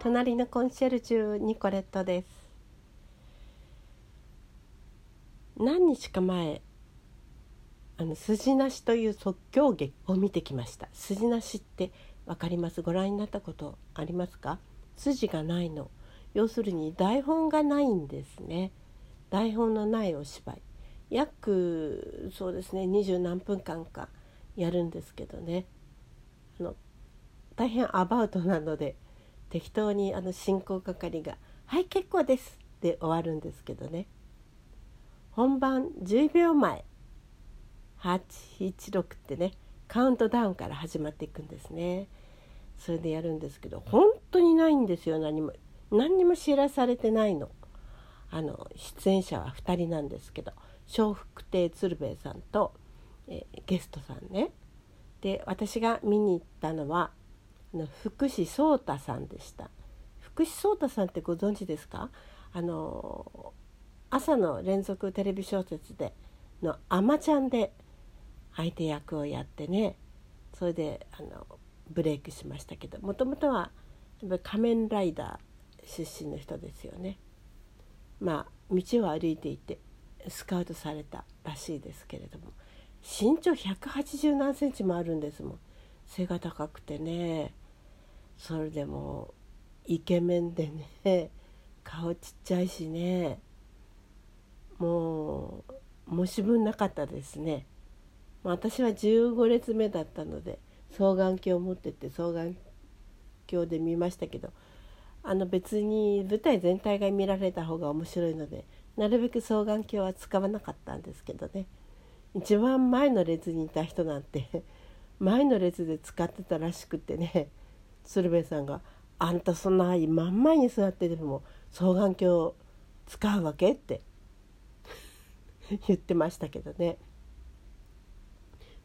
隣のコンシェルジュニコレットです。何日か前あの筋なしという即興劇を見てきました。筋なしってわかります？ご覧になったことありますか？筋がないの。要するに台本がないんですね。台本のないお芝居。約そうですね二十何分間かやるんですけどね。あの大変アバウトなので適当にあの進行係が「はい結構です」で終わるんですけどね。本番10秒前816ってねカウントダウンから始まっていくんですね。それでやるんですけど本当にないんですよ何も何にも知らされてないの。あの出演者は2人なんですけど笑福亭鶴瓶さんと、え、ゲストさんね。で私が見に行ったのは福士蒼太さんでした。福士蒼太さんってご存知ですか？あの朝の連続テレビ小説での「あまちゃん」で相手役をやってねそれであのブレイクしましたけどもともとは仮面ライダー出身の人ですよね。まあ道を歩いていてスカウトされたらしいですけれども身長180何センチもあるんですもん。背が高くてね。それでもイケメンでね 顔ちっちゃいしねもう申し分なかったですね。私は15列目だったので双眼鏡を持ってって双眼鏡で見ましたけどあの別に舞台全体が見られた方が面白いのでなるべく双眼鏡は使わなかったんですけどね。一番前の列にいた人なんて前の列で使ってたらしくてね。鶴瓶さんが「あんたそんな真ん前に座ってでも双眼鏡使うわけ?」って 言ってましたけどね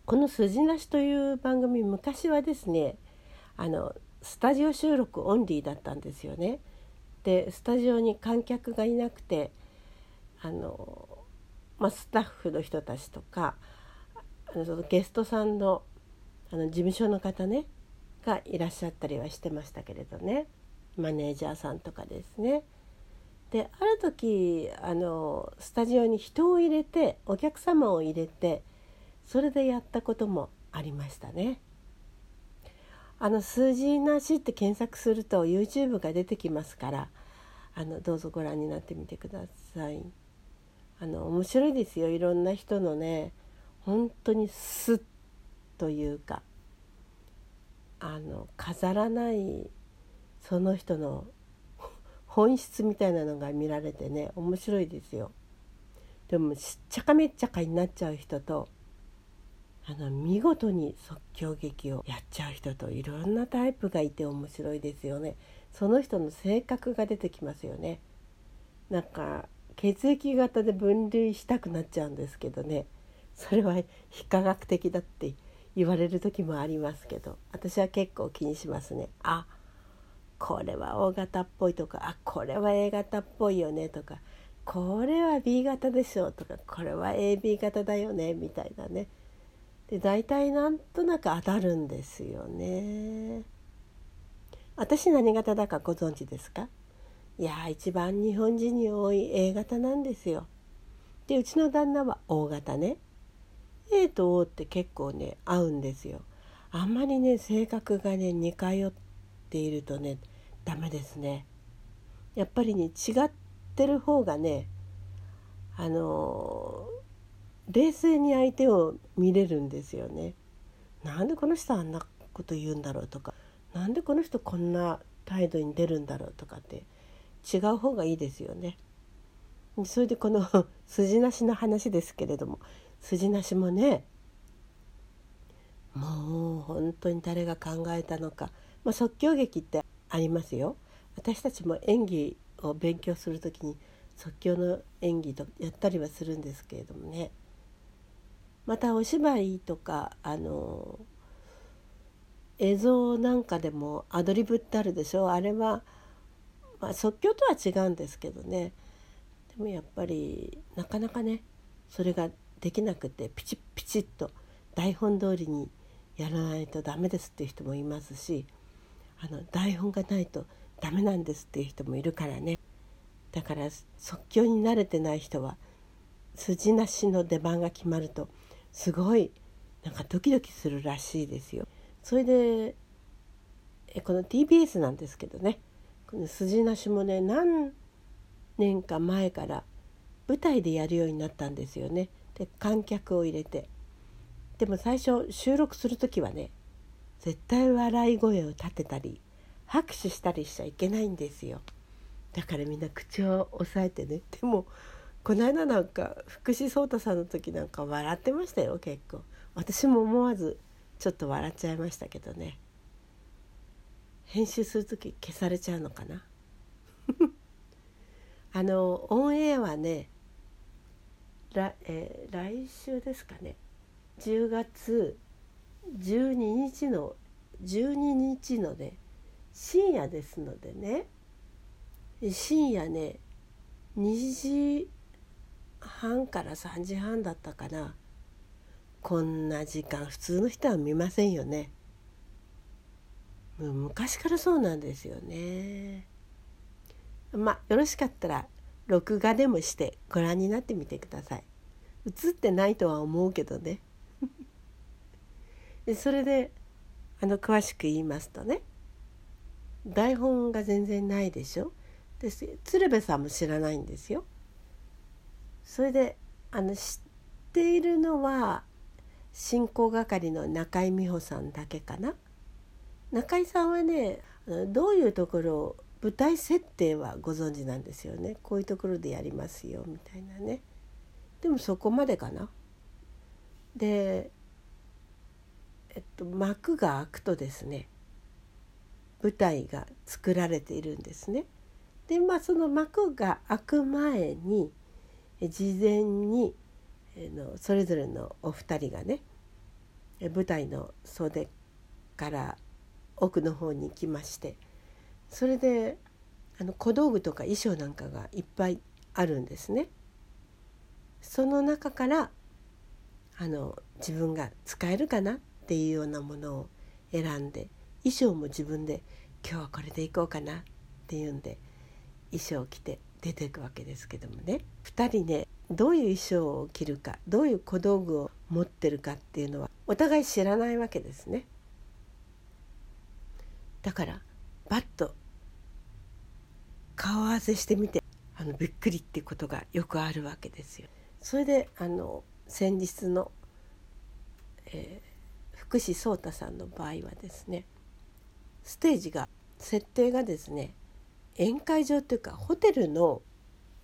この「筋なし」という番組昔はですねあのスタジオ収録オンリーだったんですよね。でスタジオに観客がいなくてあの、まあ、スタッフの人たちとかあのそのゲストさんのあの事務所の方ねがいらっしゃったりはしてましたけれどねマネージャーさんとかですね。である時あのスタジオに人を入れてお客様を入れてそれでやったこともありましたね。あの数字なしって検索すると YouTube が出てきますからあのどうぞご覧になってみてください。あの面白いですよいろんな人のね本当にスッというかあの飾らないその人の 本質みたいなのが見られてね面白いですよ。でもしっちゃかめっちゃかになっちゃう人とあの見事に即興劇をやっちゃう人といろんなタイプがいて面白いですよね。その人の性格が出てきますよね。なんか血液型で分類したくなっちゃうんですけどね。それは非科学的だって言われる時もありますけど私は結構気にしますねあこれは O 型っぽいとかあこれは A 型っぽいよねとかこれは B 型でしょとかこれは AB 型だよねみたいなねで大体なんとなく当たるんですよね。私何型だかご存知ですか？いや一番日本人に多い A 型なんですよ。でうちの旦那は O 型ね。A と O って結構ね合うんですよ。あんまりね性格がね似通っているとねダメですね。やっぱりね違ってる方がねあの冷静に相手を見れるんですよね。なんでこの人あんなこと言うんだろうとかなんでこの人こんな態度に出るんだろうとかって違う方がいいですよね。それでこの 筋なしの話ですけれども筋なしもね。もう本当に誰が考えたのか、まあ、即興劇ってありますよ。私たちも演技を勉強する時に即興の演技とやったりはするんですけれどもね。またお芝居とかあの映像なんかでもアドリブってあるでしょ。あれは、まあ、即興とは違うんですけどね。でもやっぱりなかなかねそれができなくてピチッピチッと台本通りにやらないとダメですっていう人もいますしあの台本がないとダメなんですっていう人もいるからねだから即興に慣れてない人は筋なしの出番が決まるとすごいなんかドキドキするらしいですよ。それでこの TBS なんですけどねこの筋なしもね何年か前から舞台でやるようになったんですよね。で観客を入れて。でも最初収録する時はね絶対笑い声を立てたり拍手したりしちゃいけないんですよ。だからみんな口を押さえてね。でもこの間なんか福士蒼汰さんの時なんか笑ってましたよ結構。私も思わずちょっと笑っちゃいましたけどね。編集する時消されちゃうのかな。あのオンエアはね来,、えー、来週ですかね。10月12日の12日のね深夜ですのでね。深夜ね2時半から3時半だったかな。こんな時間普通の人は見ませんよね。昔からそうなんですよね。まあよろしかったら録画でもしてご覧になってみてください映ってないとは思うけどね でそれであの詳しく言いますとね台本が全然ないでしょで鶴瓶さんも知らないんですよ。それであの知っているのは進行係の中井美穂さんだけかな。中井さんはねどういうところを舞台設定はご存知なんですよね。こういうところでやりますよみたいなね。でもそこまでかな。でえっと幕が開くとですね舞台が作られているんですね。でまあその幕が開く前に事前にのそれぞれのお二人がね舞台の袖から奥の方に行きましてそれであの小道具とか衣装なんかがいっぱいあるんですね。その中からあの自分が使えるかなっていうようなものを選んで衣装も自分で今日はこれでいこうかなっていうんで衣装を着て出ていくわけですけどもね2人ねどういう衣装を着るかどういう小道具を持ってるかっていうのはお互い知らないわけですね。だからバッと顔合わせしてみてあのびっくりってことがよくあるわけですよ。それであの先日の、えー、福士蒼汰さんの場合はですねステージが設定がですね宴会場っていうかホテルの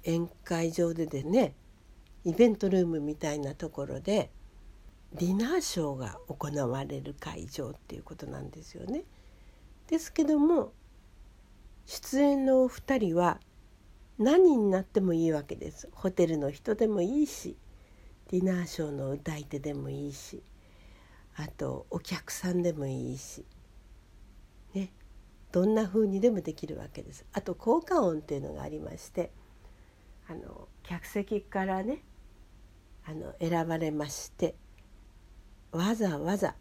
宴会場ででねイベントルームみたいなところでディナーショーが行われる会場っていうことなんですよね。ですけども出演のお二人は何になってもいいわけです。ホテルの人でもいいしディナーショーの歌い手でもいいしあとお客さんでもいいしねどんな風にでもできるわけです。あと効果音っていうのがありましてあの客席からねあの選ばれましてわざわざ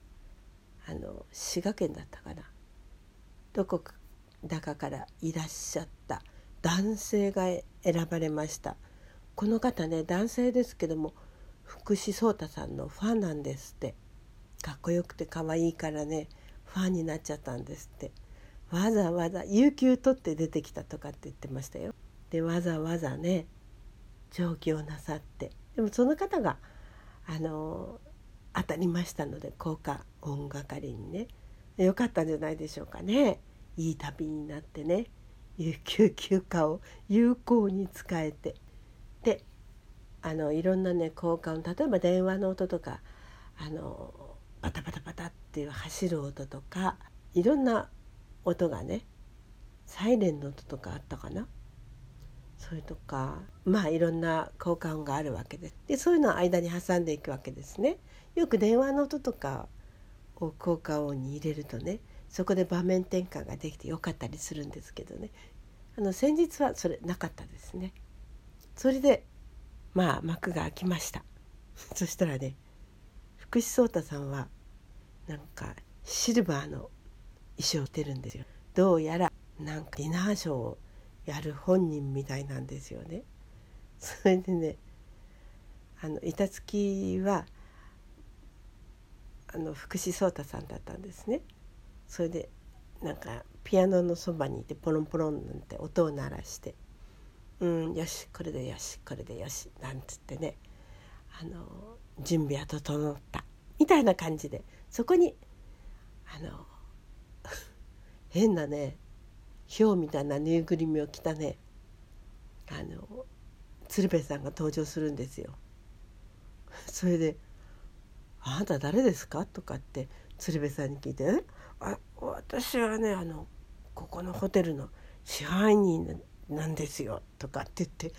あの滋賀県だったかなどこかだからいらっしゃった。男性が選ばれました。この方ね男性ですけども福士蒼汰さんのファンなんですって。かっこよくて可愛いからねファンになっちゃったんですって。わざわざ有給取って出てきたとかって言ってましたよ。でわざわざね上京なさって。でもその方があの当たりましたので効果音係にね。よかったんじゃないでしょうかね。いい旅になってね有給休暇を 有効に使えて。であのいろんなね効果音例えば電話の音とかあのバタバタバタっていう走る音とかいろんな音がねサイレンの音とかあったかな。それとかまあいろんな効果音があるわけで。すでそういうのを間に挟んでいくわけですね。よく電話の音とかを効果音に入れるとねそこで場面転換ができてよかったりするんですけどねあの先日はそれなかったですねそれでまあ幕が開きましたそしたらね福士蒼汰さんはなんかシルバーの衣装を着てるんですよどうやらなんかディナーショーをやる本人みたいなんですよね。それでねあの板付きはあの福士蒼太さんだったんですね。それでなんかピアノのそばにいてポロンポロンなんて音を鳴らして「うんよしこれでよしこれでよし」なんつってねあの準備は整ったみたいな感じでそこにあの 変なねヒョウみたいなぬいぐるみを着たねあの鶴瓶さんが登場するんですよ。それで「あなた誰ですか?」とかって鶴瓶さんに聞いて「私はねあのここのホテルの支配人なんですよ」とかって言って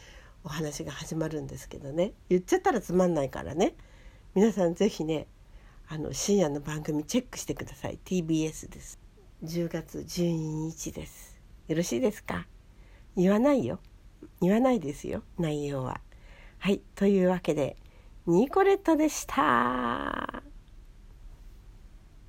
お話が始まるんですけどね。言っちゃったらつまんないからね。皆さん是非ねあの深夜の番組チェックしてください。TBS です。10月12日です。よろしいですか？言わないよ。言わないですよ。内容は。はい。というわけでニコレットでした。